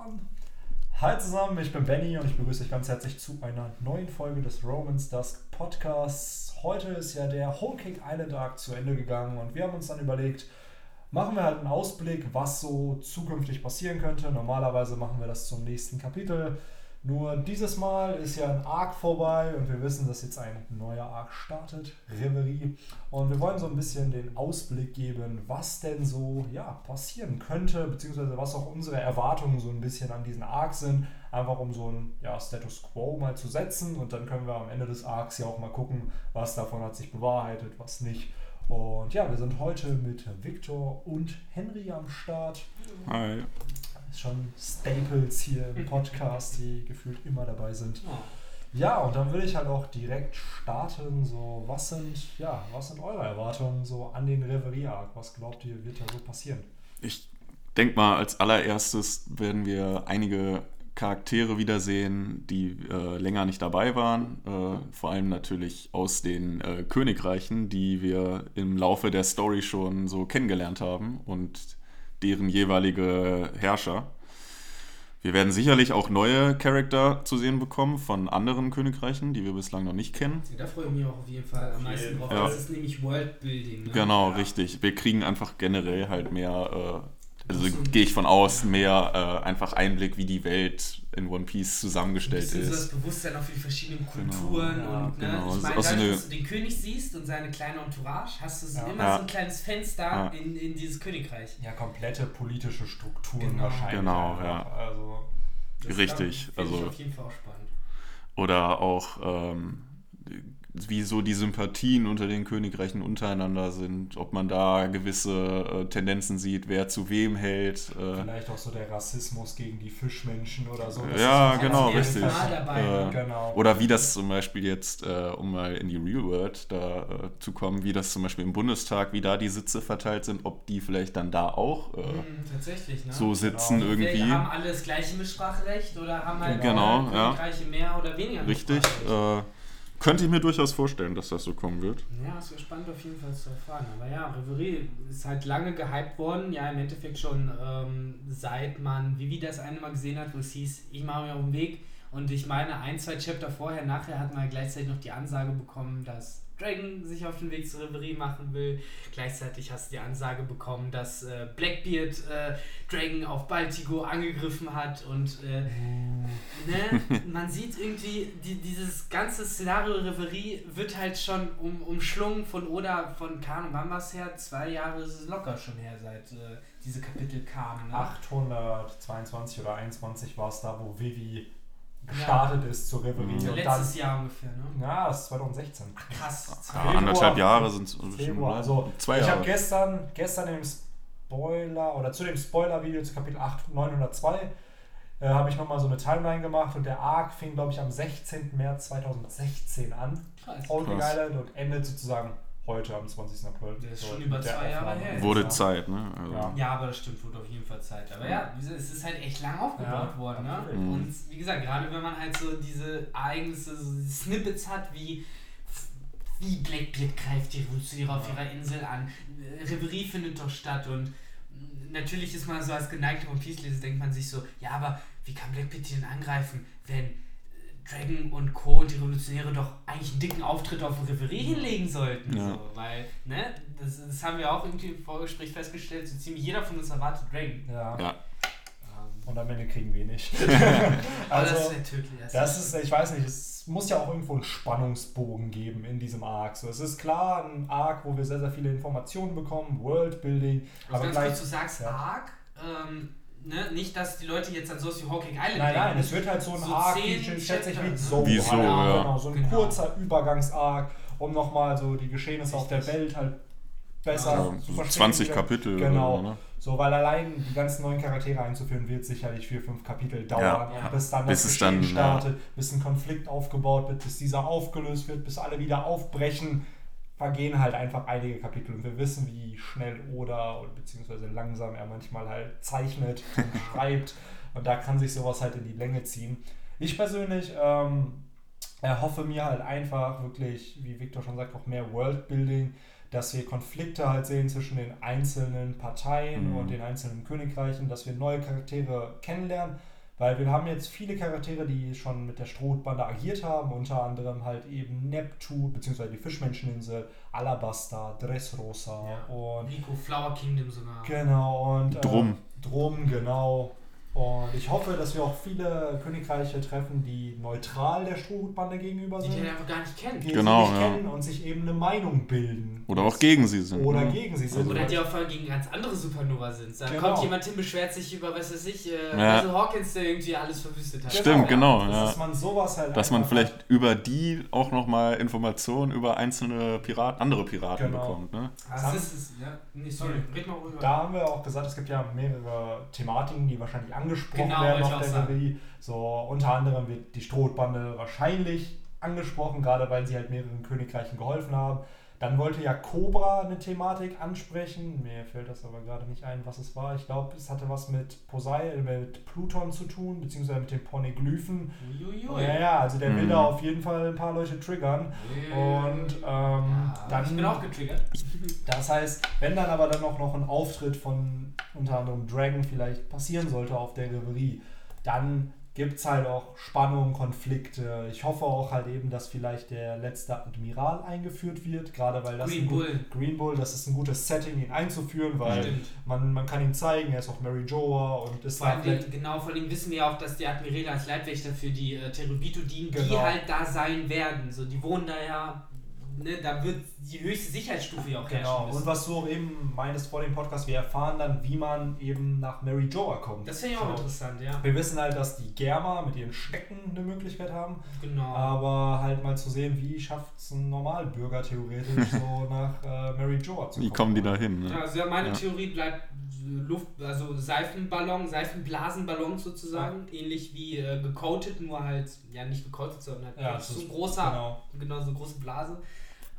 an. Hi zusammen, ich bin Benny und ich begrüße euch ganz herzlich zu einer neuen Folge des Romans Dusk Podcasts. Heute ist ja der Whole Cake Island Arc zu Ende gegangen und wir haben uns dann überlegt, machen wir halt einen Ausblick, was so zukünftig passieren könnte. Normalerweise machen wir das zum nächsten Kapitel. Nur dieses Mal ist ja ein Arc vorbei und wir wissen, dass jetzt ein neuer Arc startet, Reverie. Und wir wollen so ein bisschen den Ausblick geben, was denn so ja, passieren könnte, beziehungsweise was auch unsere Erwartungen so ein bisschen an diesen Arc sind. Einfach um so ein ja, Status Quo mal zu setzen und dann können wir am Ende des Arcs ja auch mal gucken, was davon hat sich bewahrheitet, was nicht. Und ja, wir sind heute mit Victor und Henry am Start. Hi schon Staples hier im Podcast, die gefühlt immer dabei sind. Ja, und dann würde ich halt auch direkt starten. So, was sind, ja, was sind eure Erwartungen so an den Reverie-Arc? Was glaubt ihr, wird da so passieren? Ich denke mal, als allererstes werden wir einige Charaktere wiedersehen, die äh, länger nicht dabei waren. Äh, vor allem natürlich aus den äh, Königreichen, die wir im Laufe der Story schon so kennengelernt haben. Und deren jeweilige Herrscher. Wir werden sicherlich auch neue Charakter zu sehen bekommen von anderen Königreichen, die wir bislang noch nicht kennen. Da freue ich mich auch auf jeden Fall am meisten drauf. Ja. Das ist nämlich Worldbuilding. Ne? Genau, ja. richtig. Wir kriegen einfach generell halt mehr äh, also gehe ich von aus, mehr äh, einfach Einblick, wie die Welt in One Piece zusammengestellt ist. So das Bewusstsein auch für die verschiedenen genau. Kulturen genau. und ne, genau. ich meine, dadurch, dass du den König siehst und seine kleine Entourage, hast du ja. immer ja. so ein kleines Fenster ja. in, in dieses Königreich. Ja, komplette politische Strukturen genau. wahrscheinlich. Genau, ja. Also, Richtig. also, auf jeden Fall auch spannend. Oder auch ähm, wie so die Sympathien unter den Königreichen untereinander sind, ob man da gewisse äh, Tendenzen sieht, wer zu wem hält. Äh, Vielleicht auch so der Rassismus gegen die Fischmenschen oder so. ja, genau, richtig. Dabei, äh, ne? genau. Oder wie das zum Beispiel jetzt, äh, um mal in die Real World da äh, zu kommen, wie das zum Beispiel im Bundestag, wie da die Sitze verteilt sind, ob die vielleicht dann da auch mhm, ne? so sitzen genau. irgendwie. Wir haben alle das gleiche Mitspracherecht oder haben halt genau, Königreiche ja. mehr oder weniger Richtig. Könnte ich mir durchaus vorstellen, dass das so kommen wird. Ja, es wäre spannend auf jeden Fall zu erfahren. Aber ja, Reverie ist halt lange gehypt worden. Ja, im Endeffekt schon ähm, seit man Vivi das eine Mal gesehen hat, wo es hieß, ich mache mich auf den Weg. Und ich meine, ein, zwei Chapter vorher, nachher hat man gleichzeitig noch die Ansage bekommen, dass Dragon sich auf den Weg zur Reverie machen will. Gleichzeitig hast du die Ansage bekommen, dass äh, Blackbeard äh, Dragon auf Baltigo angegriffen hat und äh, ne, man sieht irgendwie, die, dieses ganze Szenario Reverie wird halt schon um, umschlungen von Oda von Kano Mamas her. Zwei Jahre ist es locker schon her, seit äh, diese Kapitel kamen. Ne? 822 oder 21 war es da, wo Vivi gestartet ja. ist zur Reverie. Mhm. Letztes dann, Jahr ungefähr, ne? Ja, das ist 2016. Ach, krass. Ja, anderthalb Jahre sind es schon. Also, zwei Jahre. Ich habe gestern, gestern im Spoiler oder zu dem Spoiler-Video zu Kapitel 8, 902 äh, habe ich nochmal so eine Timeline gemacht und der Arc fing, glaube ich, am 16. März 2016 an. Krass. Island und endet sozusagen heute am 20. April. Der ist so schon über zwei Jahre her. Wurde Zeit, ne? Also ja. ja. aber das stimmt, wurde auf jeden Fall Zeit. Aber ja, es ist halt echt lang aufgebaut ja, worden. Ne? Mhm. Und wie gesagt, gerade wenn man halt so diese Ereignisse, so diese Snippets hat, wie wie Blackbeard greift die Revolutionäre auf ihrer Insel an, Reverie findet doch statt und natürlich ist man so als geneigter One Piece Leser denkt man sich so, ja, aber wie kann Blackbeard die denn angreifen, wenn Dragon und Co. und die Revolutionäre doch eigentlich einen dicken Auftritt auf dem Reverie hinlegen sollten. Ja. So, weil, ne, das, das, haben wir auch irgendwie im Vorgespräch festgestellt, so ziemlich jeder von uns erwartet Dragon. Ja. ja. Und am Ende kriegen wir nicht. also, das ist tödlich. Das ist, ich weiß nicht, es muss ja auch irgendwo einen Spannungsbogen geben in diesem Arc. So, es ist klar ein Arc, wo wir sehr, sehr viele Informationen bekommen, Worldbuilding. Also aber ganz gleich, kurz, du sagst ja. Arc, ähm, Ne? Nicht, dass die Leute jetzt an sowas wie Hawking Island Nein, nein, es wird halt so ein so Arc, schätze ich, wie so. Wie so, ja. Genau, so ein genau. kurzer Übergangs-Arc, um nochmal so die Geschehnisse auf der Welt halt besser ja, zu verstehen. 20 Kapitel. Genau. Oder, ne? So, weil allein die ganzen neuen Charaktere einzuführen, wird sicherlich vier, fünf Kapitel dauern, ja, bis dann bis das Geschehen dann, startet, bis ein Konflikt aufgebaut wird, bis dieser aufgelöst wird, bis alle wieder aufbrechen vergehen halt einfach einige Kapitel und wir wissen, wie schnell oder beziehungsweise langsam er manchmal halt zeichnet und schreibt und da kann sich sowas halt in die Länge ziehen. Ich persönlich ähm, erhoffe mir halt einfach wirklich, wie Victor schon sagt, auch mehr Worldbuilding, dass wir Konflikte halt sehen zwischen den einzelnen Parteien mhm. und den einzelnen Königreichen, dass wir neue Charaktere kennenlernen weil wir haben jetzt viele Charaktere, die schon mit der Strohbande agiert haben, unter anderem halt eben Neptun, beziehungsweise die Fischmenscheninsel, Alabasta, Dressrosa Ja. und Nico, Flower Kingdom sogar. genau und äh, Drum. Drum, genau. Und ich hoffe, dass wir auch viele Königreiche treffen, die neutral der Strohhutbande gegenüber Die sind. den einfach gar nicht kennt. die Genau, sie nicht ja. kennen und sich eben eine Meinung bilden. Oder auch gegen sie sind. Oder ne? gegen sie sind. Oder die auch voll gegen ganz andere Supernova sind. Da Genau. kommt jemand hin, beschwert sich über, was weiß ich, äh, Ja. also Hawkins, der irgendwie alles verwüstet hat. Stimmt, genau, Dass, ja. dass man sowas halt Dass man vielleicht über die auch nochmal Informationen über einzelne Piraten, andere Piraten Genau. bekommt. Ne? Das ist es, ja. Nee, sorry, red mal rüber. Da haben wir auch gesagt, es gibt ja mehrere Thematiken, die wahrscheinlich angesprochen Genau, werden auf der. Reverie. So, unter anderem wird die Strohbande wahrscheinlich angesprochen, gerade weil sie halt mehreren Königreichen geholfen haben. Dann wollte ja Cobra eine Thematik ansprechen. Mir fällt das aber gerade nicht ein, was es war. Ich glaube, es hatte was mit Poseidon, mit Pluton zu tun, beziehungsweise mit den Poneglyphen. Uiuiui. Ja, ja, also der will Mhm. da auf jeden Fall ein paar Leute triggern. Und ähm, Ja, dann ich bin auch getriggert. das heißt, wenn dann aber dann auch noch ein Auftritt von unter anderem Dragon vielleicht passieren sollte auf der Reverie, dann gibt es halt auch Spannungen, Konflikte. Ich hoffe auch halt eben, dass vielleicht der letzte Admiral eingeführt wird, gerade weil das Green Bull. Green Bull, das ist ein gutes Setting, ihn einzuführen, weil Stimmt. man, man kann ihm zeigen, er ist auch Mary Joa und ist Vor da allem, genau, vor allem wissen wir auch, dass die Admiräle als Leibwächter für die äh, Terubito dienen, die Genau. halt da sein werden. So, die wohnen da ja, ne, da wird die höchste Sicherheitsstufe ja auch Genau, und was du auch eben meintest vor dem Podcast, wir erfahren dann, wie man eben nach Mary Joa kommt. Das finde ich auch So. interessant, ja. Wir wissen halt, dass die Germa mit ihren Stecken eine Möglichkeit haben, Genau. aber halt mal zu sehen, wie schafft es ein Normalbürger theoretisch so nach äh, Mary Joa zu Wie kommen die da hin? Ja, Ne? also ja, meine Ja. Theorie bleibt Luft, also Seifenballon, Seifenblasenballon sozusagen, ähnlich wie äh, gecoated, nur halt, ja nicht gecoated, sondern halt Ja, so ein großer, genau. genau, so eine große Blase.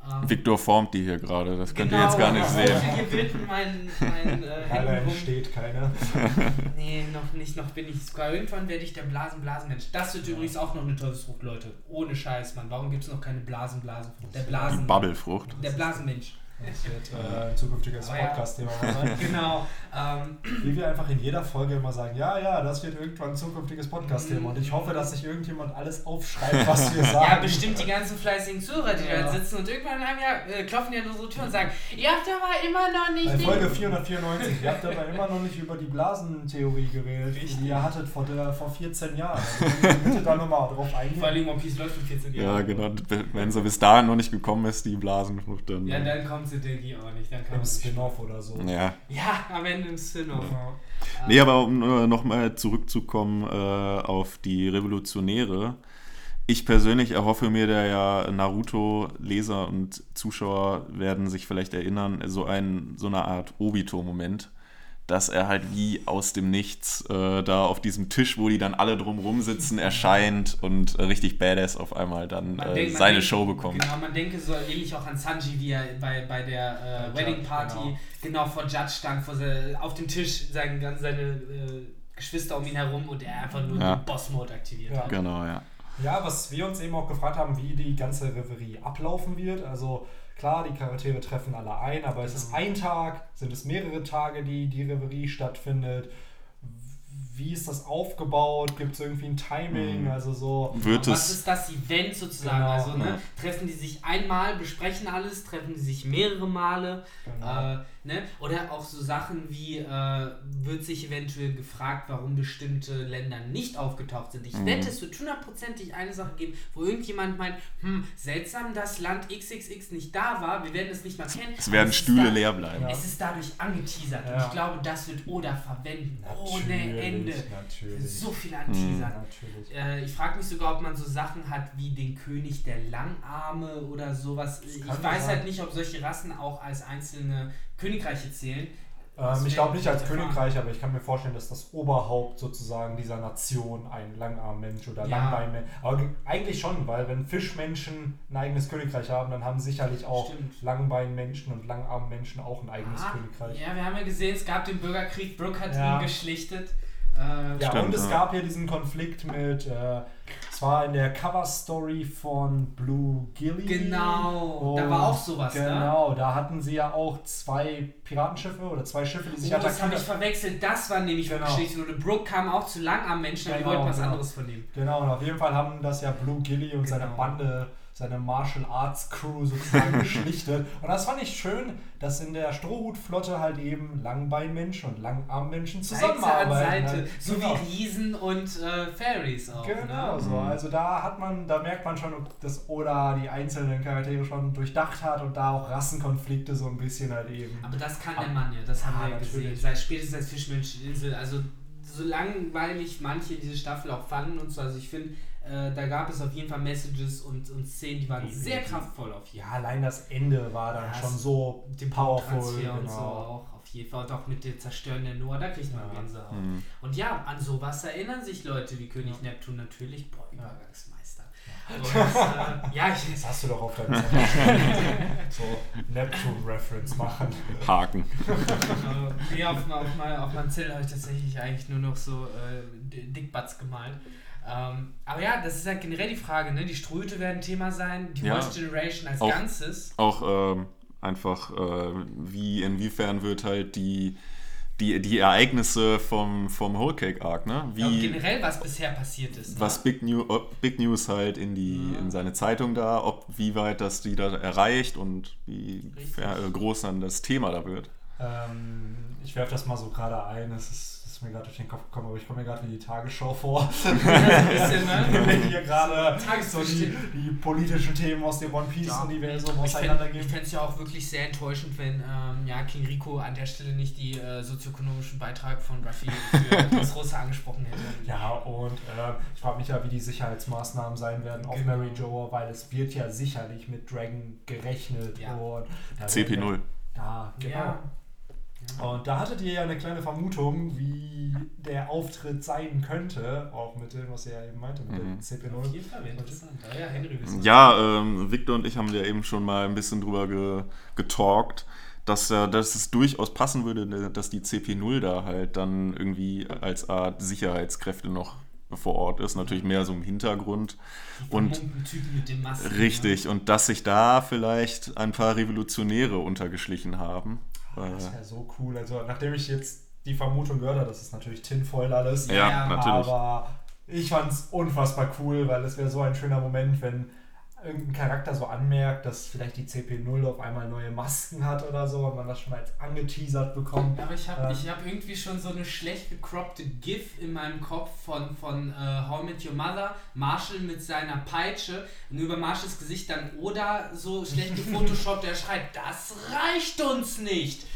Ähm, Victor formt die hier gerade, das könnt ihr genau, jetzt gar nicht ich sehen. Hier bilden mein, mein äh, Leider Händen rum. entsteht keine. Nee, noch nicht, noch bin ich sogar. Irgendwann werde ich der Blasen-Blasen-Mensch. Das wird übrigens auch noch eine Teufelsfrucht, Leute. Ohne Scheiß, Mann. Warum gibt es noch keine Blasen-Blasenfrucht? Der Die Blasen. Bubblefrucht. Der Blasenmensch. Das wird äh, ein zukünftiges ja. Podcast-Thema sein. genau. Ähm, Wie wir einfach in jeder Folge immer sagen, ja, ja, das wird irgendwann ein zukünftiges Podcast-Thema. Und ich hoffe, dass sich irgendjemand alles aufschreibt, was wir sagen. ja, bestimmt die ganzen fleißigen Zuhörer, die Ja. da sitzen und irgendwann haben ja, äh, klopfen die an unsere Tür und sagen, ihr habt aber immer noch nicht Bei Folge 494. Ihr habt aber immer noch nicht über die Blasentheorie geredet, die ihr hattet vor, der, vor 14 Jahren. Also bitte da nochmal drauf eingehen. Vor allem One Piece läuft schon 14 Jahre. Ja, genau. Wenn sie bis dahin noch nicht gekommen ist, die Blasenfrucht, dann. Ja, dann kommt sie Diggi auch nicht. Dann kann Im Spin-off oder so. ja. Ja, am Ende im Spin-off. Ja. Nee, aber um äh, nochmal zurückzukommen äh, auf die Revolutionäre. Ich persönlich erhoffe mir, der ja Naruto-Leser und Zuschauer werden sich vielleicht erinnern, so, ein, so eine Art Obito-Moment, dass er halt wie aus dem Nichts äh, da auf diesem Tisch, wo die dann alle drumrum sitzen, erscheint und äh, richtig badass auf einmal dann äh, denkt- seine denkt- Show bekommt. Genau, man denke so ähnlich auch an Sanji, wie er bei, bei der äh, Wedding Party genau. genau. vor Judge stand, vor se, auf dem Tisch, sein, ganz seine äh, Geschwister um ihn herum und er einfach nur Ja. den Boss-Mode aktiviert Ja. hat. Genau, ja. Ja, was wir uns eben auch gefragt haben, wie die ganze Reverie ablaufen wird. Also klar, die Charaktere treffen alle ein, aber es ist Genau. ein Tag, sind es mehrere Tage, die die Reverie stattfindet. Wie ist das aufgebaut? Gibt es irgendwie ein Timing? Mhm. Also so. Wird Was ist das Event sozusagen? Genau. also, ne, Ja. treffen die sich einmal, besprechen alles, treffen die sich mehrere Male, Genau. äh, ne? Oder auch so Sachen wie, äh, wird sich eventuell gefragt, warum bestimmte Länder nicht aufgetaucht sind. Ich Mhm. wette, es wird hundertprozentig eine Sache geben, wo irgendjemand meint, hm, seltsam, dass Land XXX nicht da war, wir werden es nicht mal kennen. Es werden Stühle da- leer bleiben. Ja. Es ist dadurch angeteasert und Ja. ich glaube, das wird Oda verwenden. Ohne Natürlich, Ende. Natürlich. So viel Mhm. anteasern. Natürlich. Äh, ich frage mich sogar, ob man so Sachen hat wie den König der Langarme oder sowas. Ich weiß sein. halt nicht, ob solche Rassen auch als einzelne Königreiche zählen. Ähm, ich glaube nicht als erfahren. Königreich, aber ich kann mir vorstellen, dass das Oberhaupt sozusagen dieser Nation ein Langarmmensch oder Ja. Langbeinmensch. Aber ge- eigentlich schon, weil wenn Fischmenschen ein eigenes Königreich haben, dann haben sicherlich auch Stimmt. Langbeinmenschen und Langarmmenschen auch ein eigenes Ah, Königreich. Ja, wir haben ja gesehen, es gab den Bürgerkrieg, Brooke hat Ja. ihn geschlichtet. Äh, Ja, Stimmt, und es ja. gab hier diesen Konflikt mit, äh, es zwar in der Cover-Story von Blue Gilly. Genau, da war auch sowas, ne? Genau, da hatten sie ja auch zwei Piratenschiffe oder zwei Schiffe, die sich Oh, das habe ich attackiert verwechselt. Das war nämlich Genau. genau. Geschichte. Oder Brooke kam auch zu lang am Menschen, aber die Genau, wollten was genau. anderes von ihm. Genau, und auf jeden Fall haben das ja Blue Gilly und seine Genau. Bande, seine Martial Arts Crew sozusagen geschlichtet. Und das fand ich schön, dass in der Strohhutflotte halt eben Langbeinmenschen und Langarmmenschen zusammenarbeiten. Seite. ne? So Genau. wie Riesen und äh, Fairies auch. Genau, Ne? so. Mhm. Also da hat man, da merkt man schon, dass Oda die einzelnen Charaktere schon durchdacht hat und da auch Rassenkonflikte so ein bisschen halt eben. Aber das kann Ab- der Mann ja, das haben Ja, wir ja gesehen. Seit spätestens als Fischmenscheninsel. Also so langweilig manche diese Staffel auch fanden und so. Also ich finde, äh, da gab es auf jeden Fall Messages und, und Szenen, die waren sehr kraftvoll auf jeden Ja, allein das Ende war dann Ja, schon so Dem powerful. Transfer und so Genau. auch auf jeden Fall. Und auch mit dem Zerstören der Noah, da kriegt man Ja. Gänsehaut. Mhm. Und ja, an sowas erinnern sich Leute wie König Ja. Neptun natürlich. Boah, Ja. Übergangsmeister. Und, äh, ja, ich, Das hast du doch auf deinem Zettel. So Neptune-Reference machen. Haken. Äh, nee, auf, auf, mein, auf meinem Zettel habe ich tatsächlich eigentlich nur noch so äh, D- Dickbutts gemalt. Ähm, aber ja, das ist halt generell die Frage, ne? Die Ströte werden Thema sein, die Ja. Voice Generation als Auch- Ganzes. Auch ähm, einfach, äh, wie, inwiefern wird halt die, die, die Ereignisse vom, vom Whole Cake Arc, ne? Ja, und Wie, generell, was bisher passiert ist. was ne? Big, New, ob Big News halt in, die, Ja. in seine Zeitung da, ob wie weit das die da erreicht und wie ja, äh, groß dann das Thema da wird. Ähm, ich werfe das mal so gerade ein. Das ist, ist mir gerade durch den Kopf gekommen, aber ich komme mir gerade wie die Tagesschau vor. Ja, so ein bisschen, Wenn ne? hier gerade so die, die politischen Themen aus dem One Ja. Piece-Universum Ich fände auseinandergehen. es ja auch wirklich sehr enttäuschend, wenn ähm, ja, King Rico an der Stelle nicht die äh, sozioökonomischen Beitrag von Ruffy für das Rosa angesprochen hätte. Ja, und äh, ich frage mich ja, wie die Sicherheitsmaßnahmen sein werden auf Genau. Mary Joa, weil es wird ja sicherlich mit Dragon gerechnet. Ja. Und da CP0. Ja, genau. Ja. Und da hattet ihr ja eine kleine Vermutung, wie der Auftritt sein könnte, auch mit dem, was ihr ja eben meinte, mit Mhm. dem CP0. Auf jeden Fall wäre interessant. Ja, ja, Henry, Ja, ähm, Victor und ich haben ja eben schon mal ein bisschen drüber ge getalkt, dass, äh, dass es durchaus passen würde, ne, dass die CP0 da halt dann irgendwie als Art Sicherheitskräfte noch vor Ort ist. Natürlich mehr so im Hintergrund. Und vermummten Typen mit dem Masken. richtig, und dass sich da vielleicht ein paar Revolutionäre untergeschlichen haben. Das wäre so cool. Also, nachdem ich jetzt die Vermutung gehört habe, das ist natürlich Tinfoil alles. ja, Ja, natürlich. Aber ich fand es unfassbar cool, weil es wäre so ein schöner Moment, wenn irgendein Charakter so anmerkt, dass vielleicht die CP0 auf einmal neue Masken hat oder so und man das schon als angeteasert bekommt. Aber ich habe Ähm. ich hab irgendwie schon so eine schlecht gecroppte GIF in meinem Kopf von, von äh, How I Met Your Mother, Marshall mit seiner Peitsche und über Marshalls Gesicht dann Oda so schlecht gefotoshoppt, der schreit, das reicht uns nicht.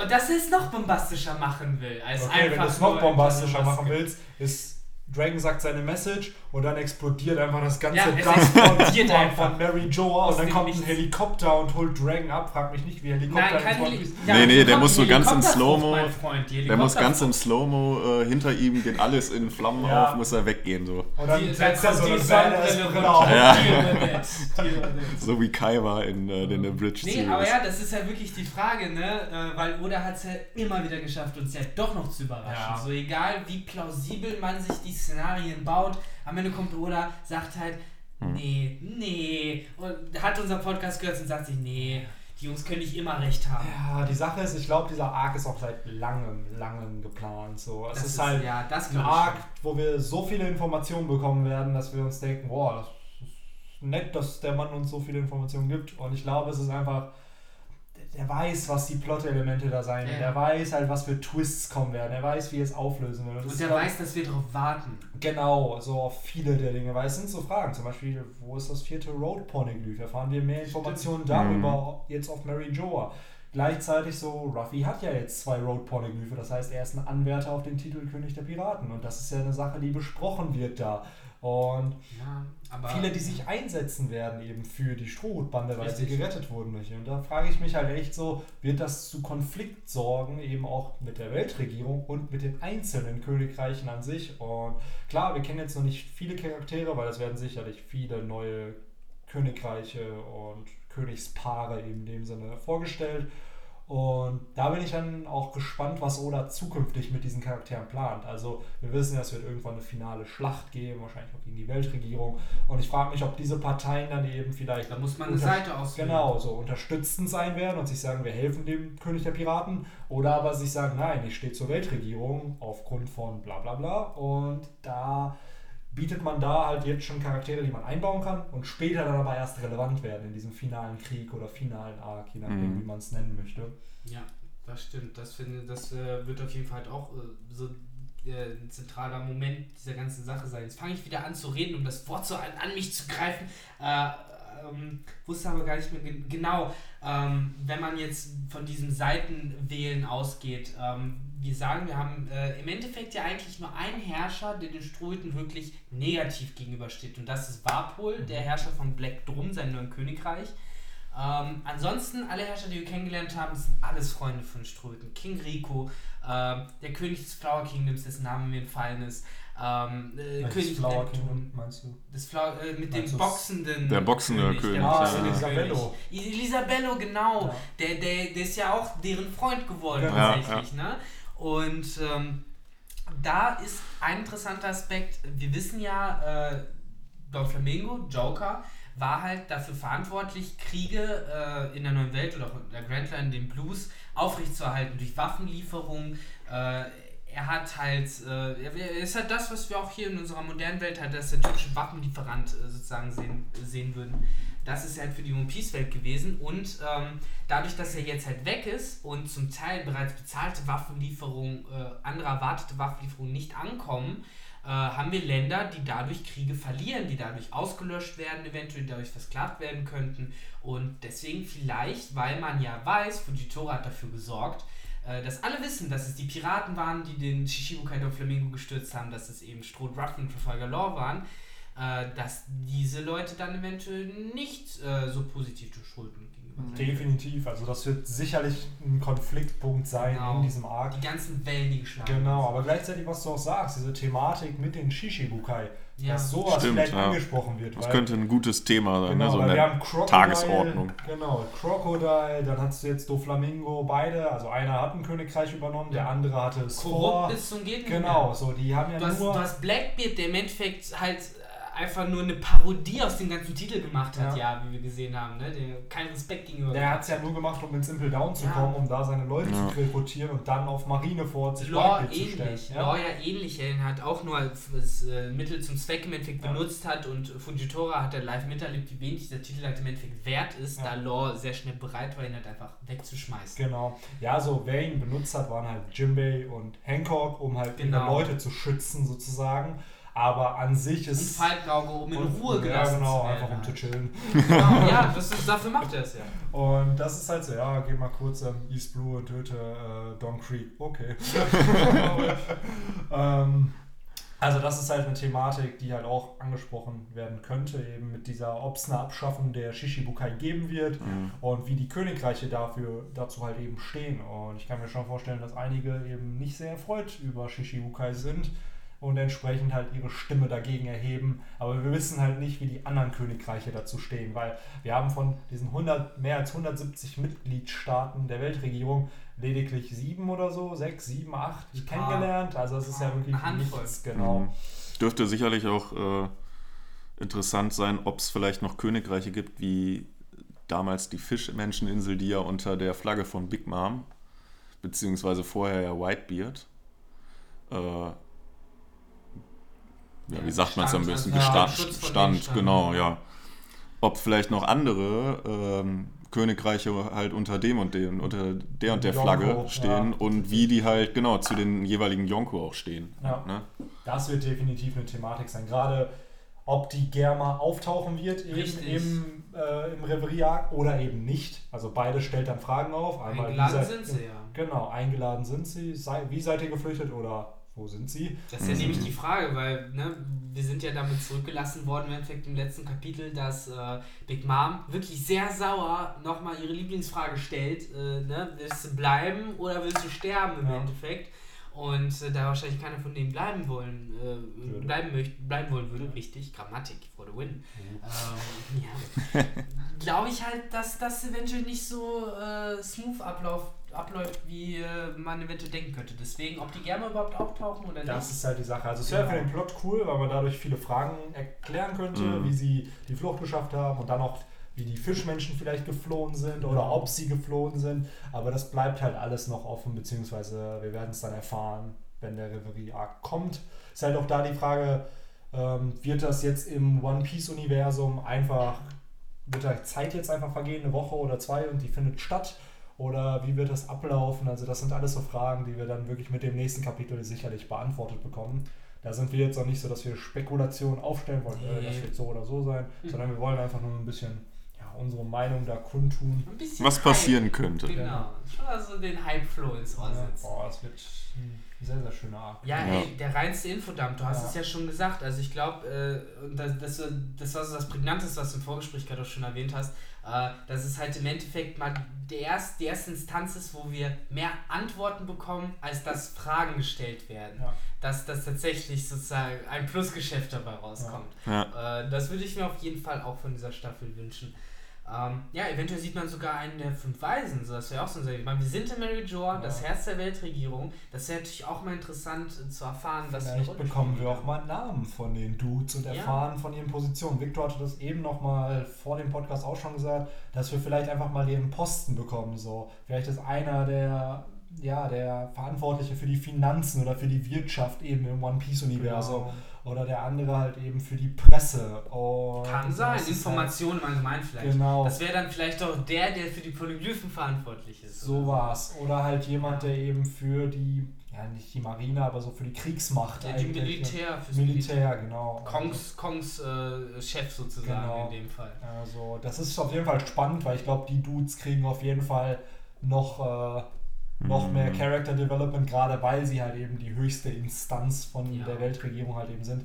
Und dass er es noch bombastischer machen will, als Okay, wenn einfach du es noch bombastischer machen willst, ist Dragon sagt seine Message und dann explodiert einfach das ganze Ja, explodiert von, einfach. von Mary Joa Aus und dann kommt ein. Helikopter und holt Dragon ab. Frag mich nicht, wie Helikopter Nein, kein Heli ja, Nee, nee, der muss so ganz in Helikopterflucht, Slow-Mo- mein Freund, die Der muss ganz im. Slow-Mo äh, hinter ihm, geht alles in Flammen Ja. auf, muss er weggehen. So, Und dann Die- setzt er so die Sonnenbrille auf. Ja. So wie Kaiwa in, äh, in der Bridge Nee, Series. aber ja, das ist ja wirklich die Frage, ne? Äh, weil Oda hat es ja immer wieder geschafft, uns ja doch noch zu überraschen. Ja. So egal, wie plausibel man sich die Szenarien baut, am Ende kommt Oda, sagt halt, Hm. nee, nee. Und hat unser Podcast gehört und sagt sich, nee, die Jungs können nicht immer recht haben. Ja, die Sache ist, ich glaube, dieser Arc ist auch seit langem, langem geplant. So. Es Das ist, halt ja, das ein Arc, wo wir so viele Informationen bekommen werden, dass wir uns denken, boah, das ist nett, dass der Mann uns so viele Informationen gibt. Und ich glaube, es ist einfach, der weiß, was die Plot-Elemente da sein werden. Ja. Der weiß halt, was für Twists kommen werden. Er weiß, wie es auflösen wird. Und ist, der ich, weiß, dass wir darauf warten. Genau, so auf viele der Dinge. Weil es sind so Fragen, zum Beispiel, wo ist das vierte Road Pornoglyph? Erfahren wir mehr Informationen darüber jetzt auf Mary Joa. Gleichzeitig so, Ruffy hat ja jetzt zwei Road Pornoglyphe, das heißt, er ist ein Anwärter auf den Titel König der Piraten. Und das ist ja eine Sache, die besprochen wird da. Und Ja, aber viele, die sich einsetzen werden eben für die Strohhutbande, weil sie gerettet wurden durch. Und da frage ich mich halt echt so, wird das zu Konflikt sorgen, eben auch mit der Weltregierung und mit den einzelnen Königreichen an sich? Und klar, wir kennen jetzt noch nicht viele Charaktere, weil es werden sicherlich viele neue Königreiche und Königspaare eben in dem Sinne vorgestellt. Und da bin ich dann auch gespannt, was Oda zukünftig mit diesen Charakteren plant. Also wir wissen, es wird irgendwann eine finale Schlacht geben, wahrscheinlich auch gegen die Weltregierung. Und ich frage mich, ob diese Parteien dann eben vielleicht... Da muss man eine Seite auswählen. Genau, so unterstützend sein werden und sich sagen, wir helfen dem König der Piraten. Oder aber sich sagen, nein, ich stehe zur Weltregierung aufgrund von bla bla bla. Und da bietet man da halt jetzt schon Charaktere, die man einbauen kann und später dann aber erst relevant werden in diesem finalen Krieg oder finalen Arc, je nachdem, mhm. wie man es nennen möchte. Ja, das stimmt. Das finde das äh, wird auf jeden Fall halt auch äh, so äh, ein zentraler Moment dieser ganzen Sache sein. Jetzt fange ich wieder an zu reden, um das Wort so an, an mich zu greifen. Äh, ähm, wusste aber gar nicht mehr genau, ähm, wenn man jetzt von diesem Seitenwählen ausgeht. Ähm, wir sagen, wir haben äh, im Endeffekt ja eigentlich nur einen Herrscher, der den Struiten wirklich negativ gegenübersteht. Und das ist Warpol, der mhm. Herrscher von Black Drum, seinem neuen Königreich. Ähm, ansonsten, alle Herrscher, die wir kennengelernt haben, sind alles Freunde von Struiten. King Rico, äh, der König des Flower Kingdoms, dessen Name mir entfallen ist. Ähm, äh, König Flower Kingdom, meinst du? Das Flower, äh, mit dem boxenden. Der boxende König. König. Der boxende ja. Elisabello. Elisabello, genau. Ja. Der, der, der ist ja auch deren Freund geworden, ja, tatsächlich. Ne? Und ähm, da ist ein interessanter Aspekt. Wir wissen ja, äh, Don Flamingo, Joker, war halt dafür verantwortlich, Kriege äh, in der neuen Welt oder auch der Grand Line, den Blues, aufrechtzuerhalten durch Waffenlieferungen. Äh, er hat halt, äh, er ist halt das, was wir auch hier in unserer modernen Welt halt als der typische Waffenlieferant äh, sozusagen sehen, sehen würden. Das ist halt für die One Piece Welt gewesen und ähm, dadurch, dass er jetzt halt weg ist und zum Teil bereits bezahlte Waffenlieferungen, äh, andere erwartete Waffenlieferungen nicht ankommen, äh, haben wir Länder, die dadurch Kriege verlieren, die dadurch ausgelöscht werden, eventuell dadurch versklavt werden könnten. Und deswegen vielleicht, weil man ja weiß, Fujitora hat dafür gesorgt, äh, dass alle wissen, dass es die Piraten waren, die den Shishibukai do Flamingo gestürzt haben, dass es eben Stroh Ruffin und Trafalgar Law waren, äh, dass diese Leute dann eventuell nicht äh, so positiv zu Schulden Definitiv, also das wird sicherlich ein Konfliktpunkt sein genau. in diesem Arc. Die ganzen Wellen, die geschlagen Genau, aber gleichzeitig, was du auch sagst, diese Thematik mit den Shishibukai, ja. dass sowas Stimmt, vielleicht ja. angesprochen wird. Das könnte ein gutes Thema sein, genau, ne? so eine wir haben Crocodile, Tagesordnung. Genau, Crocodile, dann hast du jetzt Doflamingo, beide, also einer hat ein Königreich übernommen, der andere hatte es vor. bis zum Geht Genau, so, die haben ja du hast, nur... Du hast Blackbeard, der im Endeffekt halt einfach nur eine Parodie aus dem ganzen Titel gemacht hat, ja, ja wie wir gesehen haben, ne? Der keinen Respekt gegenüber. Der hat es ja nur gemacht, um in Simple Down zu ja. kommen, um da seine Leute ja. zu rekrutieren und dann auf Marineford sich Law ähnlich. zu stellen. Ja? Law ja ähnlich, er hat auch nur das äh, Mittel zum Zweck im Endeffekt benutzt hat und Fujitora hat er live miterlebt, wie wenig dieser Titel halt im Endeffekt wert ist, da Law sehr schnell bereit war, ihn halt einfach wegzuschmeißen. Genau. Ja, so wer ihn benutzt hat, waren halt Jimbei und Hancock, um halt genau. Leute zu schützen sozusagen. Aber an sich ist. Und Falkauge, um in Ruhe gelassen Ja, genau, einfach um zu chillen. Genau, ja, das ist, dafür macht er es ja. Und das ist halt so, ja, geh mal kurz am East Blue und töte äh, Don Creek. Okay. ähm, also das ist halt eine Thematik, die halt auch angesprochen werden könnte, eben mit dieser, ob es eine Abschaffung der Shishibukai geben wird mhm. und wie die Königreiche dafür, dazu halt eben stehen. Und ich kann mir schon vorstellen, dass einige eben nicht sehr erfreut über Shishibukai sind und entsprechend halt ihre Stimme dagegen erheben. Aber wir wissen halt nicht, wie die anderen Königreiche dazu stehen, weil wir haben von diesen 100, mehr als 170 Mitgliedstaaten der Weltregierung lediglich sieben oder so, sechs, sieben, acht ah. kennengelernt. Also es ist ja wirklich nichts, genau. Mhm. Dürfte sicherlich auch äh, interessant sein, ob es vielleicht noch Königreiche gibt, wie damals die Fischmenscheninsel, die ja unter der Flagge von Big Mom, beziehungsweise vorher ja Whitebeard, äh, ja, wie sagt man es am besten? Bestand, ja, Stand, genau, ja. Ob vielleicht noch andere ähm, Königreiche halt unter dem und dem, unter der und der Flagge Yonko, stehen ja. und wie die halt genau zu den jeweiligen Yonko auch stehen. Ja. Ne? Das wird definitiv eine Thematik sein. Gerade ob die Germa auftauchen wird eben im, äh, im reverie oder eben nicht. Also beide stellt dann Fragen auf. Einmal, eingeladen seid, sind sie, ja. Genau, eingeladen sind sie. Sei, wie seid ihr geflüchtet oder wo sind sie? Das ist ja nämlich die Frage, weil ne, wir sind ja damit zurückgelassen worden im Endeffekt im letzten Kapitel, dass äh, Big Mom wirklich sehr sauer nochmal ihre Lieblingsfrage stellt, äh, ne, willst du bleiben oder willst du sterben im ja. Endeffekt? Und äh, da wahrscheinlich keiner von denen bleiben wollen, äh, bleiben, möchte, bleiben wollen würde, richtig, Grammatik for the win. Mhm. Ähm, ja. Glaube ich halt, dass das eventuell nicht so äh, smooth ablauf, abläuft, wie äh, man eventuell denken könnte. Deswegen, ob die gerne überhaupt auftauchen oder Das nicht. ist halt die Sache. Also es wäre für den Plot cool, weil man dadurch viele Fragen erklären könnte, Mhm. wie sie die Flucht geschafft haben und dann auch wie die Fischmenschen vielleicht geflohen sind oder ob sie geflohen sind. Aber das bleibt halt alles noch offen, beziehungsweise wir werden es dann erfahren, wenn der Reverie-Arc kommt. Ist halt auch da die Frage, ähm, wird das jetzt im One Piece-Universum einfach, wird da Zeit jetzt einfach vergehen, eine Woche oder zwei und die findet statt? Oder wie wird das ablaufen? Also das sind alles so Fragen, die wir dann wirklich mit dem nächsten Kapitel sicherlich beantwortet bekommen. Da sind wir jetzt auch nicht so, dass wir Spekulationen aufstellen wollen, äh, Nee. das wird so oder so sein, Mhm. sondern wir wollen einfach nur ein bisschen unsere Meinung da kundtun. Ein bisschen Was Hype. passieren könnte. Genau. Schon also den Hype-Flow ins Ohr Ja, setzen. boah, das wird ein sehr, sehr schöner Arc. Ja, Ja. ey, der reinste Infodump, du hast Ja. es ja schon gesagt. Also ich glaube, äh, das, das, das war so das Prägnanteste, was du im Vorgespräch gerade auch schon erwähnt hast, äh, dass es halt im Endeffekt mal der erst, die erste Instanz ist, wo wir mehr Antworten bekommen, als dass Fragen gestellt werden. Ja. Dass das tatsächlich sozusagen ein Plusgeschäft dabei rauskommt. Ja. Äh, das würde ich mir auf jeden Fall auch von dieser Staffel wünschen. Ähm, ja, eventuell sieht man sogar einen der fünf Weisen. So, das wäre auch so ein Sehr. Ich meine, wir sind in Mary Joa, das Ja. Herz der Weltregierung. Das wäre natürlich auch mal interessant äh, zu erfahren, was für eine Vielleicht bekommen wir auch mal Namen von den Dudes und Ja. erfahren von ihren Positionen. Victor hatte das eben noch mal vor dem Podcast auch schon gesagt, dass wir vielleicht einfach mal deren Posten bekommen. So, vielleicht ist einer der ja, der Verantwortliche für die Finanzen oder für die Wirtschaft eben im One Piece Universum Genau. oder der andere halt eben für die Presse. Und Kann sein, ist Informationen im Allgemeinen vielleicht. Halt, genau. Das wäre dann vielleicht auch der, der für die Polyglyphen verantwortlich ist. so war's. Oder halt jemand, der eben für die, ja nicht die Marine, aber so für die Kriegsmacht Ja, die eigentlich. Militär, fürs Militär, genau. Kongs, Kongs äh, Chef sozusagen Genau. in dem Fall. Also, das ist auf jeden Fall spannend, weil ich glaube, die Dudes kriegen auf jeden Fall noch, äh, noch Mhm. mehr Character Development, gerade weil sie halt eben die höchste Instanz von Ja. der Weltregierung halt eben sind.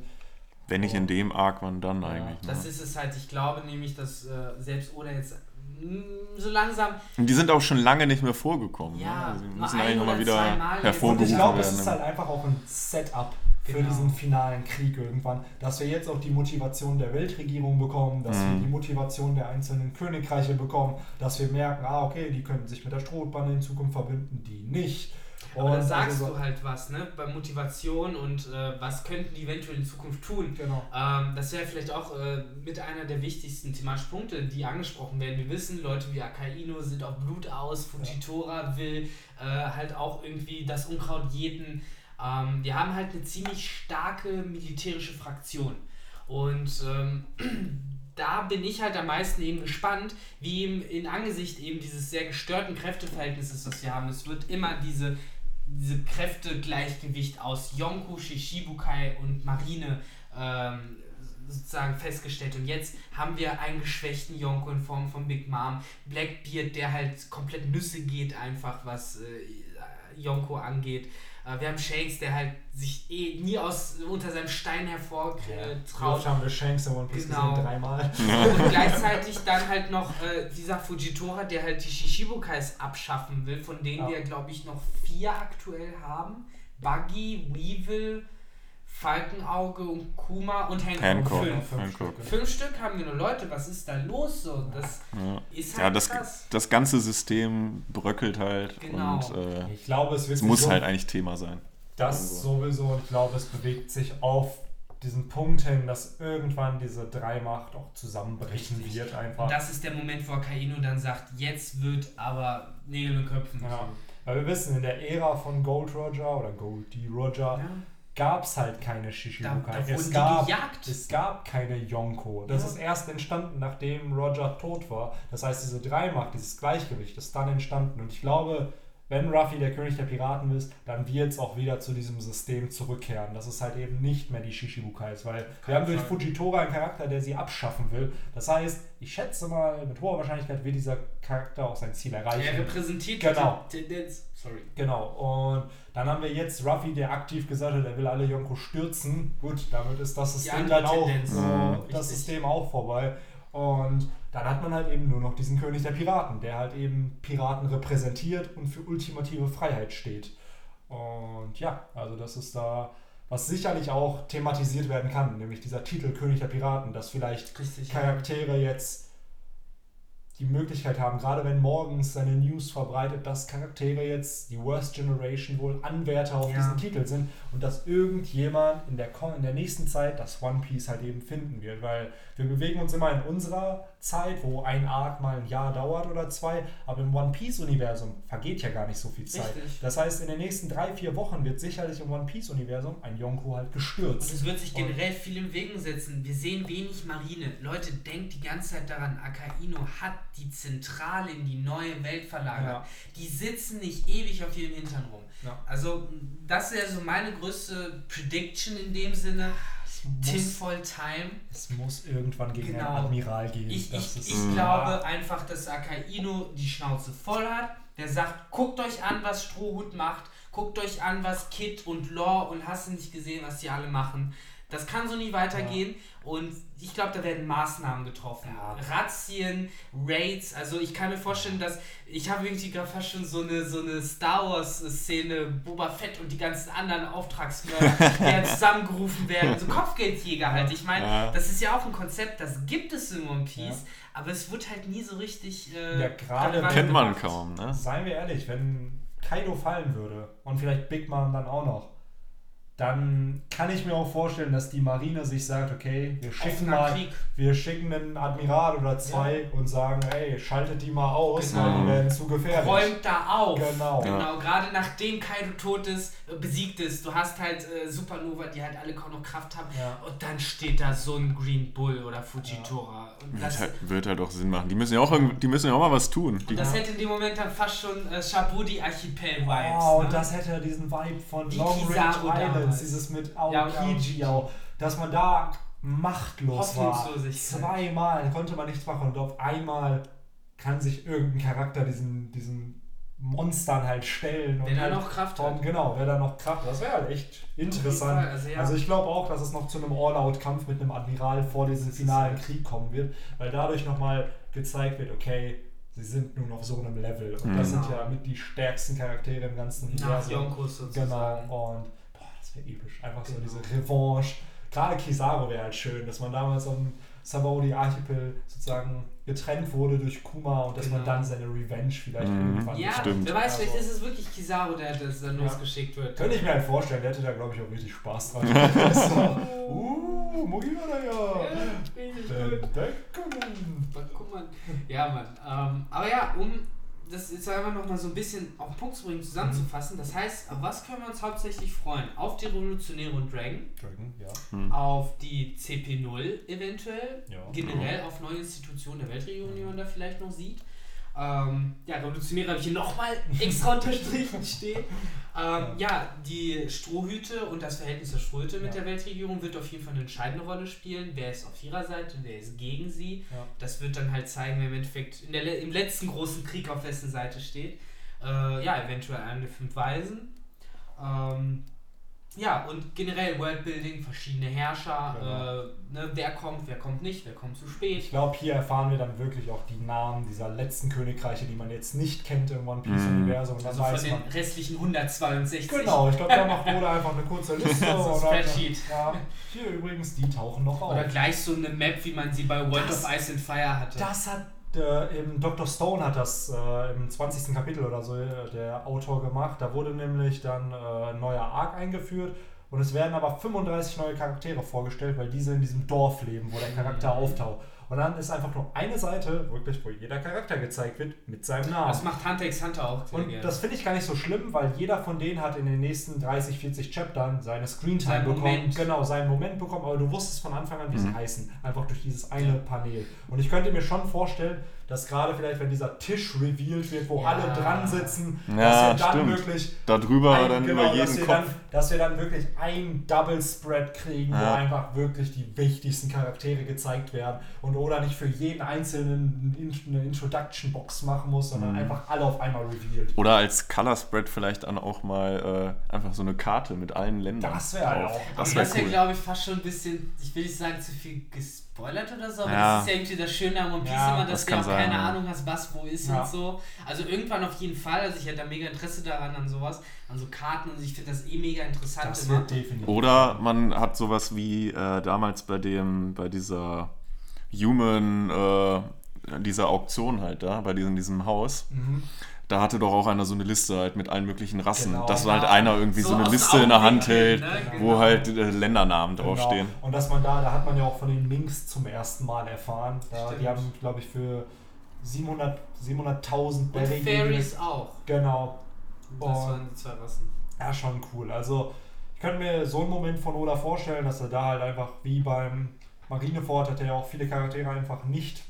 Wenn nicht in dem Arc, wann dann Ja, eigentlich? Das Ne? ist es halt, ich glaube nämlich, dass äh, selbst Oda jetzt mh, so langsam Und die sind auch schon lange nicht mehr vorgekommen. Ja, ne? Also die müssen eigentlich nochmal wieder. Und hervorgerufen ich glaube, es werden. ist halt einfach auch ein Setup für Genau. diesen finalen Krieg irgendwann, dass wir jetzt auch die Motivation der Weltregierung bekommen, dass Mhm. wir die Motivation der einzelnen Königreiche bekommen, dass wir merken, ah, okay, die könnten sich mit der Strohbande in Zukunft verbinden, die nicht. Aber da Und sagst also so- du halt was, ne? Bei Motivation und äh, was könnten die eventuell in Zukunft tun. Genau. Ähm, das wäre vielleicht auch äh, mit einer der wichtigsten thematischen Punkte, die angesprochen werden. Wir wissen, Leute wie Akaino sind auf Blut aus, Fujitora will äh, halt auch irgendwie das Unkraut jäten. Ähm, wir haben halt eine ziemlich starke militärische Fraktion. Und ähm, da bin ich halt am meisten eben gespannt, wie eben in Angesicht eben dieses sehr gestörten Kräfteverhältnisses, das wir haben. Es wird immer diese, diese Kräftegleichgewicht aus Yonko, Shishibukai und Marine ähm, sozusagen festgestellt. Und jetzt haben wir einen geschwächten Yonko in Form von Big Mom, Blackbeard, der halt komplett Nüsse geht, einfach was äh, Yonko angeht. Wir haben Shanks, der halt sich eh nie aus unter seinem Stein Ja. hervortraut. Oft haben wir Shanks in One Piece Genau. gesehen? Dreimal. Und gleichzeitig dann halt noch äh, dieser Fujitora, der halt die Shishibukais abschaffen will, von denen Ja. wir, glaube ich, noch vier aktuell haben. Buggy, Weevil, Falkenauge und Kuma und Hancock. Hancock. Fünf. Fünf Hancock. Stück. Fünf Stück haben wir nur. Leute, was ist da los so? Das Ja. ist halt Ja, das, krass. das ganze System bröckelt halt Genau. und äh, Ich glaube, es wird muss so- halt eigentlich Thema sein. Das sowieso und ich glaube, es bewegt sich auf diesen Punkt hin, dass irgendwann diese Dreimacht auch zusammenbrechen Richtig. wird einfach. Und das ist der Moment, wo Akainu dann sagt, jetzt wird aber Nägel mit Köpfen. ja. Weil wir wissen, in der Ära von Gold Roger oder Gold D. Roger Ja. Gab es halt keine Da, Shishibukai. da wurden es, gab, es gab keine Yonko. Das Ja. ist erst entstanden, nachdem Roger tot war. Das heißt, diese Dreimacht, dieses Gleichgewicht ist dann entstanden. Und ich glaube, wenn Ruffy der König der Piraten ist, dann wird es auch wieder zu diesem System zurückkehren. Das ist halt eben nicht mehr die Shishibukais, weil wir haben durch. Fujitora einen Charakter, der sie abschaffen will. Das heißt, ich schätze mal, mit hoher Wahrscheinlichkeit wird dieser Charakter auch sein Ziel erreichen. Er repräsentiert Genau. die Tendenz. Sorry. Genau, und dann haben wir jetzt Ruffy, der aktiv gesagt hat, er will alle Yonko stürzen. Gut, damit ist das System dann auch, Mhm. das. System auch vorbei. Und dann hat man halt eben nur noch diesen König der Piraten, der halt eben Piraten repräsentiert und für ultimative Freiheit steht. Und ja, also das ist da, was sicherlich auch thematisiert werden kann, nämlich dieser Titel König der Piraten, dass vielleicht Richtig. Charaktere jetzt die Möglichkeit haben, gerade wenn morgens seine News verbreitet, dass Charaktere jetzt die Worst Generation wohl Anwärter auf Ja. diesen Titel sind und dass irgendjemand in der, in der nächsten Zeit das One Piece halt eben finden wird, weil wir bewegen uns immer in unserer Zeit, wo ein Arc mal ein Jahr dauert oder zwei, aber im One Piece Universum vergeht ja gar nicht so viel Zeit. Richtig. Das heißt, in den nächsten drei, vier Wochen wird sicherlich im One Piece Universum ein Yonko halt Und gestürzt. es wird sich Und- generell viel im Wegen setzen. Wir sehen wenig Marine. Leute, denkt die ganze Zeit daran, Akaino hat die Zentrale in die neue Welt verlagert. Ja. Die sitzen nicht ewig auf ihrem Hintern rum. Ja. Also, das ist ja so meine größte Prediction in dem Sinne. Es muss, Tinfoil Time. es muss irgendwann gegen Genau. einen Admiral gehen. Ich, Das ich, ist- ich glaube einfach, dass Akaino die Schnauze voll hat. Der sagt, guckt euch an, was Strohhut macht. Guckt euch an, was Kid und Law und hast du nicht gesehen, was die alle machen. Das kann so nie weitergehen. Und ich glaube, da werden Maßnahmen getroffen. Ja. Razzien, Raids. Also ich kann mir vorstellen, dass ich habe irgendwie gerade fast schon so eine, so eine Star Wars-Szene, Boba Fett und die ganzen anderen Auftragsmörder, die jetzt zusammengerufen werden. So Kopfgeldjäger halt. Ich meine, Ja. das ist ja auch ein Konzept, das gibt es in One Piece, aber es wird halt nie so richtig. Äh, Ja, gerade Kennt man gemacht. kaum, ne? Seien wir ehrlich, wenn Kaido fallen würde und vielleicht Big Mom dann auch noch, dann kann ich mir auch vorstellen, dass die Marine sich sagt, okay, wir schicken mal, Krieg. wir schicken einen Admiral oder zwei und sagen, ey, schaltet die mal aus, Genau. weil die werden zu gefährlich. Räumt da auf. Genau. Genau, gerade nachdem Kaido tot ist, äh, besiegt ist. Du hast halt äh, Supernova, die halt alle kaum noch Kraft haben. Ja. Und dann steht da so ein Green Bull oder Fujitora. Und Wird das, halt, wird halt auch Sinn machen. Die müssen ja auch, irgend- die müssen ja auch mal was tun. Die, und das hätte in dem Moment dann fast schon äh, Shabudi Archipel-Vibes. Oh, und ne? das hätte diesen Vibe von Long Range Kizaru Damals. dieses mit Ja, Aokiji auch, dass man da machtlos war. Zweimal konnte man nichts machen und auf einmal kann sich irgendein Charakter diesen, diesen Monstern halt stellen. Wenn und er halt noch Kraft hat. Genau, wer da noch Kraft Das wäre halt echt interessant. Fall, also ja. Also ich glaube auch, dass es noch zu einem All-Out-Kampf mit einem Admiral vor diesem finalen Krieg kommen wird, weil dadurch nochmal gezeigt wird, okay, sie sind nun auf so einem Level. Und das Mhm. sind ja mit die stärksten Charaktere im ganzen Nach Universum. Yonkos sozusagen. Genau, und wäre episch. Einfach so Genau. diese Revanche. Gerade Kizaru wäre halt schön, dass man damals am Sabaudi Archipel sozusagen getrennt wurde durch Kuma und dass man Genau. dann seine Revenge vielleicht Mhm. irgendwann Ja, Stimmt. wer weiß, vielleicht Also- ist es wirklich Kizaru, der das dann Ja. losgeschickt wird. Könnte ich mir halt vorstellen, der hätte da glaube ich auch richtig Spaß dran. so, uh, Mugiwara ja. Richtig gut. Mal. Ja, Mann. Ähm, aber ja, um das jetzt einfach nochmal so ein bisschen auf den Punkt zu bringen, zusammenzufassen. Das heißt, auf was können wir uns hauptsächlich freuen? Auf die Revolutionäre und Dragon, Dragon, ja. auf die CP0 eventuell, Ja. generell auf neue Institutionen der Weltregierung, die man da vielleicht noch sieht. Ähm, ja, Revolutionäre habe ich hier nochmal extra unterstrichen stehen. Ähm, ja, die Strohhüte und das Verhältnis der Strohhüte mit Ja. der Weltregierung wird auf jeden Fall eine entscheidende Rolle spielen. Wer ist auf ihrer Seite, wer ist gegen sie. Ja. Das wird dann halt zeigen, wer im Endeffekt in der, im letzten großen Krieg auf wessen Seite steht. Äh, ja, eventuell einen der fünf Weisen. Ähm, ja, und generell Worldbuilding, verschiedene Herrscher, Genau. äh, ne, wer kommt, wer kommt nicht, wer kommt zu Ich spät. glaube, hier erfahren wir dann wirklich auch die Namen dieser letzten Königreiche, die man jetzt nicht kennt im One Mhm. Piece-Universum. Und dann Also von den man. restlichen 162. Genau, ich glaube, da macht Oda einfach eine kurze Liste. So ein Spreadsheet. Ja, hier übrigens, die tauchen noch auf. Oder gleich so eine Map, wie man sie bei World Das- of Ice and Fire hatte. Das hat äh, im Dr. Stone hat das äh, im 20. Kapitel oder so äh, der Autor gemacht. Da wurde nämlich dann äh, ein neuer Arc eingeführt und es werden aber 35 neue Charaktere vorgestellt, weil diese in diesem Dorf leben, wo der Charakter Mhm. auftaucht. Und dann ist einfach nur eine Seite, wirklich, wo jeder Charakter gezeigt wird mit seinem Namen. das macht Hunter x Hunter auch sehr Und gerne. das finde ich gar nicht so schlimm, weil jeder von denen hat in den nächsten 30, 40 Chaptern seine Screentime Seinen bekommen. Moment. Genau, seinen Moment bekommen, aber du wusstest von Anfang an, wie sie Mhm. heißen. Einfach durch dieses eine Ja. Panel. Und ich könnte mir schon vorstellen, dass gerade vielleicht, wenn dieser Tisch revealed wird, wo Ja. alle dran sitzen, Ja, dass wir dann stimmt. wirklich Da drüber ein- dann genau, über dass jeden wir Kopf. Dann, dass wir dann wirklich ein Double Spread kriegen, wo Ja. einfach wirklich die wichtigsten Charaktere gezeigt werden und oder nicht für jeden einzelnen in- eine Introduction Box machen muss, sondern Mhm. einfach alle auf einmal revealed. Oder als Color Spread vielleicht dann auch mal äh, einfach so eine Karte mit allen Ländern. Das wäre halt auch- Das Aber wäre das ist ja, cool. glaube ich, fast schon ein bisschen, ich will nicht sagen, zu viel gespoilert oder so, aber Ja. das ist ja irgendwie das Schöne am One Piece Ja, immer, dass das du auch sein, keine ja. Ahnung hast, was wo ist Ja. und so. Also irgendwann auf jeden Fall, also ich hätte da mega Interesse daran, an sowas, an so Karten und ich finde das eh mega interessant Das wird definitiv. Oder man hat sowas wie äh, damals bei dem, bei dieser Human, äh, dieser Auktion halt da, bei diesem, diesem Haus, Mhm. Da hatte doch auch einer so eine Liste halt mit allen möglichen Rassen. Genau. Dass halt Ja. einer irgendwie so, So eine Liste in der Hand hält, ne? wo Genau. halt äh, Ländernamen draufstehen. Genau. Und dass man da, da hat man ja auch von den Links zum ersten Mal erfahren. Da, die haben, glaube ich, für 700 700.000 Und Berry Fairies auch. Genau. Das Und- waren die zwei Rassen. Ja, schon cool. Also, ich könnte mir so einen Moment von Oda vorstellen, dass er da halt einfach wie beim Marineford hat er ja auch viele Charaktere einfach nicht,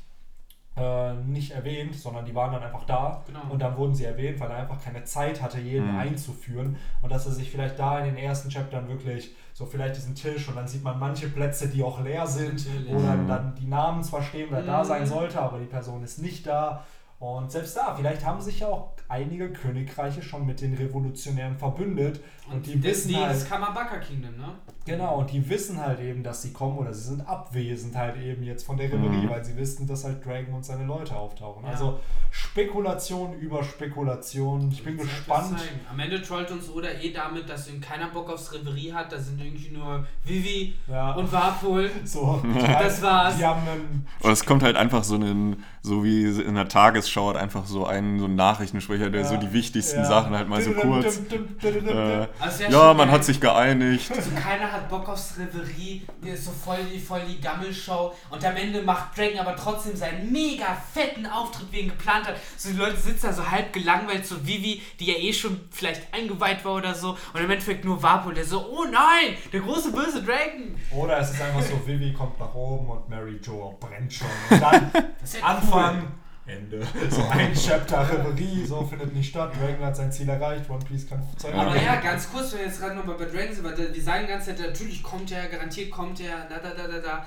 äh, nicht erwähnt, sondern die waren dann einfach da Genau. und dann wurden sie erwähnt, weil er einfach keine Zeit hatte, jeden Mhm. einzuführen und dass er sich vielleicht da in den ersten Chaptern wirklich so vielleicht diesen Tisch und dann sieht man manche Plätze, die auch leer sind, Natürlich. wo dann, Mhm. dann die Namen zwar stehen, wer da Mhm. sein sollte, aber die Person ist nicht da. Und selbst da, vielleicht haben sich ja auch einige Königreiche schon mit den Revolutionären verbündet und, die das, wissen die, halt, das Kamabaka Kingdom, ne? genau, und die wissen halt eben, dass sie kommen oder sie sind abwesend halt eben jetzt von der Reverie, Mhm. weil sie wissen, dass halt Dragon und seine Leute auftauchen. Ja. Also Spekulation über Spekulation. Ich bin wird's gespannt. Am Ende trollt uns Oda eh damit, dass ihm keiner Bock aufs Reverie hat. Da sind irgendwie nur Vivi Ja, und Warpol. so. Das war's. Die haben einen Und es kommt halt einfach so ein, so wie in der Tagesschau, halt einfach so ein, so ein Nachrichtensprecher, der so die wichtigsten ja. Sachen halt mal so kurz. Äh, Also ja, schon man geil. hat sich geeinigt. So, keiner hat Bock aufs Reverie, so voll die, voll die Gammelshow und am Ende macht Dragon aber trotzdem seinen mega fetten Auftritt, wie er ihn geplant hat. So die Leute sitzen da so halb gelangweilt, so Vivi, die ja eh schon vielleicht eingeweiht war oder so und im Endeffekt nur Vapo, der so, oh nein, der große böse Dragon. Oder es ist einfach so, Vivi kommt nach oben und Mary Jo brennt schon. Und dann Das ist ja Anfang, Ende. So ein Chapter Reverie, so findet nicht statt. Dragon hat sein Ziel erreicht, One Piece kann Ende Aber ja, ganz kurz, wenn wir jetzt gerade nochmal bei Dragon sind, weil der- wir sagen die ganze Zeit, natürlich kommt er, garantiert kommt er, da, da, da, da, da.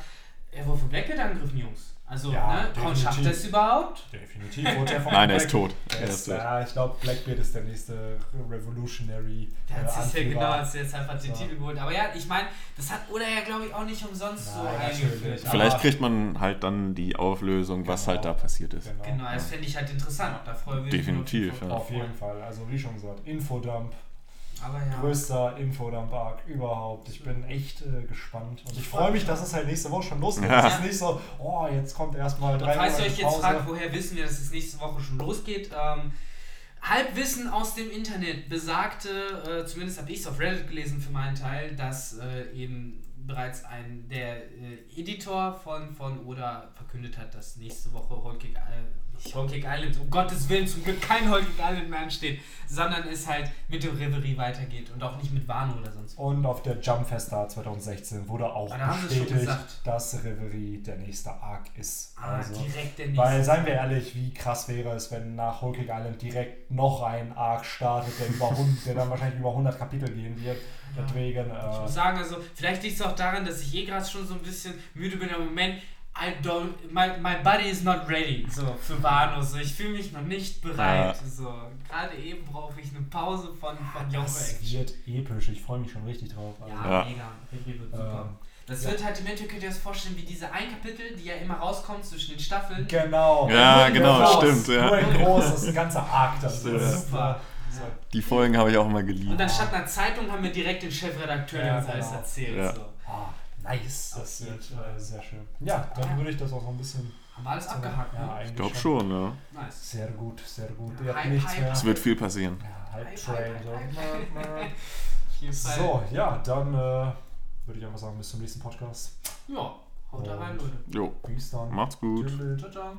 Er wurde von Blackbeard angegriffen, Jungs. Also, Ja, ne, definitiv. schafft er es überhaupt? Definitiv wurde er von Nein, er ist Blackbeard- tot. Er Er ist, tot. ja, ich glaube, Blackbeard ist der nächste Revolutionary Der äh, hat sich ja genau als jetzt einfach den So. Titel geholt. Aber ja, ich meine, das hat Oda ja, glaube ich, auch nicht umsonst so Nein, eingeführt. natürlich. Vielleicht kriegt man halt dann die Auflösung, was Genau. halt da passiert ist. Genau. Genau, das fände ich halt interessant. Da freue ich mich Definitiv, auf jeden ja. Auf jeden Fall. Also wie schon gesagt, Infodump, ja. größter Infodump-Arc überhaupt. Ich bin echt äh, gespannt. Und ich freue mich, dass es halt nächste Woche schon losgeht. Ja. Es ist nicht so, oh, jetzt kommt erstmal Und drei falls ihr euch jetzt Pause. fragt, woher wissen wir, dass es nächste Woche schon losgeht, ähm, Halbwissen aus dem Internet besagte, äh, zumindest habe ich es auf Reddit gelesen für meinen Teil, dass äh, eben bereits ein der äh, Editor von, von Oda verkündet hat, dass nächste Woche Island, nicht Island, um Gottes Willen zum Glück kein Cake Island mehr ansteht, sondern es halt mit dem Reverie weitergeht und auch nicht mit Wano oder sonst was. Und auf der Jump Festa 2016 wurde auch Ah, bestätigt, dass Reverie der nächste Arc ist. Ah, Also, direkt der nächste. weil, seien wir ehrlich, wie krass wäre es, wenn nach Cake Island direkt noch ein Arc startet, der, über 100, der dann wahrscheinlich über 100 Kapitel gehen wird. Ja. Deswegen, Ich äh, muss sagen, also vielleicht liegt es auch daran, dass ich eh gerade schon so ein bisschen müde bin, im Moment, I don't, my, my body is not ready, so, für Wano, so, ich fühle mich noch nicht bereit, so, gerade eben brauche ich eine Pause von, von Yonko das wird episch. Ich freue mich schon richtig drauf. Also, Ja, Ja. mega, wird super. Ähm, Das ja. wird halt im Endeffekt, könnt ihr euch das vorstellen, wie diese ein Kapitel, die ja immer rauskommt zwischen den Staffeln. Genau. Ja, genau, groß, stimmt, ja. Nur in groß, das ist ein ganzer Arc. Das ist Super. So. Die Folgen habe ich auch immer geliebt. Und anstatt einer Zeitung haben wir direkt den Chefredakteur, der Ja, uns alles genau. erzählt. Ja. So. Ah, nice. Das wird äh, sehr schön. Ja, dann Ja. würde ich das auch noch ein bisschen. Haben wir alles abgehakt, Ja, ne? ich glaube schon, ja. Nice. Sehr gut, sehr gut. Ja, Ihr habt Hype, nichts Hype, mehr. Es wird viel passieren. Ja, Hype Hype, Train. Hype, So. So, ja, dann äh, würde ich einfach sagen, bis zum nächsten Podcast. Ja, haut da rein, Leute. Jo, Peace dann. macht's gut. Tschüss. Ciao, ciao.